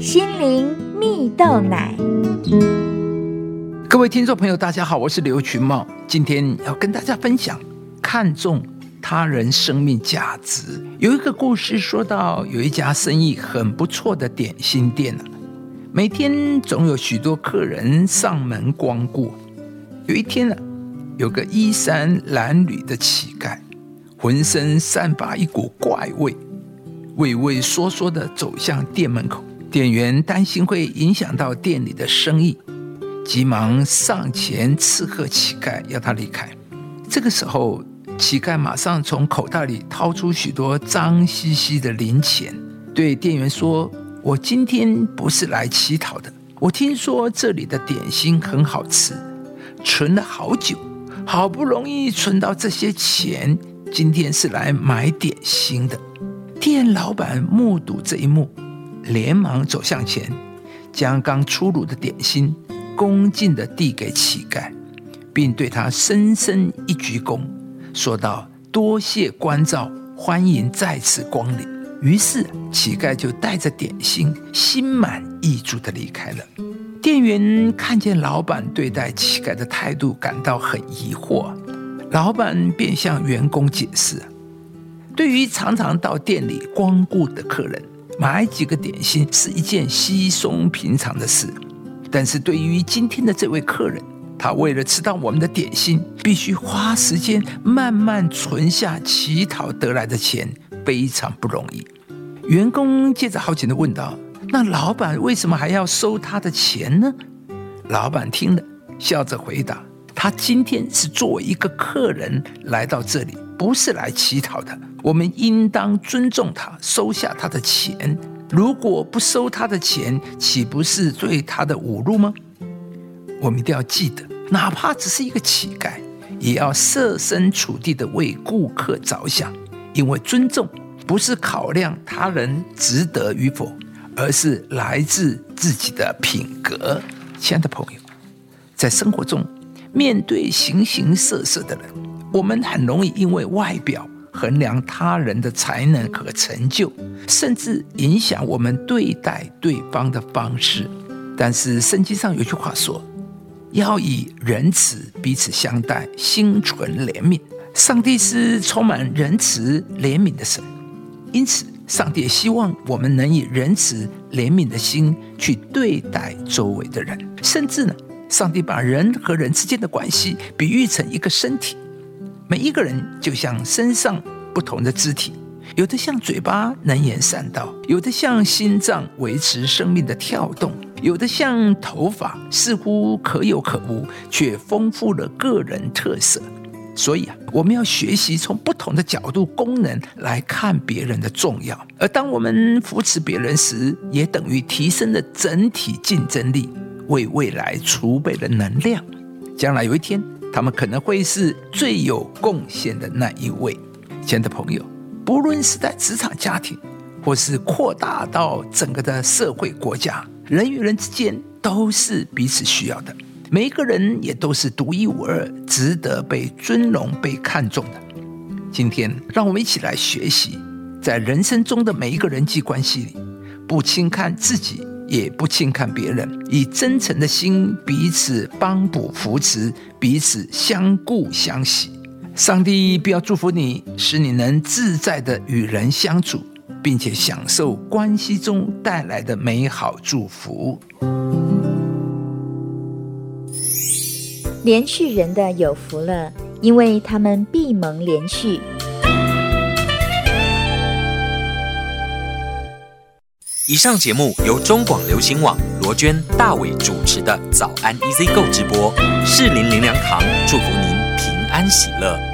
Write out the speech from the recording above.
心灵蜜豆奶。各位听众朋友，大家好，我是刘群茂，今天要跟大家分享看重他人生命价值。有一个故事说到，有一家生意很不错的点心店每天总有许多客人上门光顾。有一天呢，有个衣衫褴褛的乞丐，浑身散发一股怪味，畏畏缩缩的走向店门口。店员担心会影响到店里的生意。急忙上前斥喝乞丐，要他离开。这个时候，乞丐马上从口袋里掏出许多脏兮兮的零钱，对店员说：“我今天不是来乞讨的。我听说这里的点心很好吃，存了好久，好不容易存到这些钱，今天是来买点心的。”店老板目睹这一幕，连忙走向前，将刚出炉的点心。恭敬地递给乞丐，并对他深深一鞠躬，说道：“多谢关照，欢迎再次光临。”于是乞丐就带着点心，心满意足地离开了。店员看见老板对待乞丐的态度，感到很疑惑。老板便向员工解释：“对于常常到店里光顾的客人，买几个点心是一件稀松平常的事。”但是对于今天的这位客人，他为了吃到我们的点心，必须花时间慢慢存下乞讨得来的钱，非常不容易。员工接着好奇地问道：“那老板为什么还要收他的钱呢？”老板听了，笑着回答：“他今天是作为一个客人来到这里，不是来乞讨的。我们应当尊重他，收下他的钱。”如果不收他的钱，岂不是对他的侮辱吗？我们一定要记得，哪怕只是一个乞丐，也要设身处地的为顾客着想，因为尊重不是考量他人值得与否，而是来自自己的品格。亲爱的朋友，在生活中，面对形形色色的人，我们很容易因为外表。衡量他人的才能和成就，甚至影响我们对待对方的方式。但是圣经上有句话说：“要以仁慈彼此相待，心存怜悯。”上帝是充满仁慈怜悯的神，因此上帝也希望我们能以仁慈怜悯的心去对待周围的人。甚至呢，上帝把人和人之间的关系比喻成一个身体。每一个人就像身上不同的肢体，有的像嘴巴能言善道，有的像心脏维持生命的跳动，有的像头发似乎可有可无，却丰富了个人特色。所以啊，我们要学习从不同的角度、功能来看别人的重要。而当我们扶持别人时，也等于提升了整体竞争力，为未来储备了能量。将来有一天。他们可能会是最有贡献的那一位。亲爱的朋友，不论是在职场、家庭，或是扩大到整个的社会、国家，人与人之间都是彼此需要的。每一个人也都是独一无二，值得被尊荣、被看重的。今天，让我们一起来学习，在人生中的每一个人际关系里，不轻看自己。也不轻看别人，以真诚的心彼此帮补扶持，彼此相顾相喜。上帝必要祝福你，使你能自在的与人相处，并且享受关系中带来的美好祝福。连续人的有福了，因为他们必蒙连续。以上节目由中广流行网罗娟、大伟主持的《早安 Easy 购》直播，适林林良堂祝福您平安喜乐。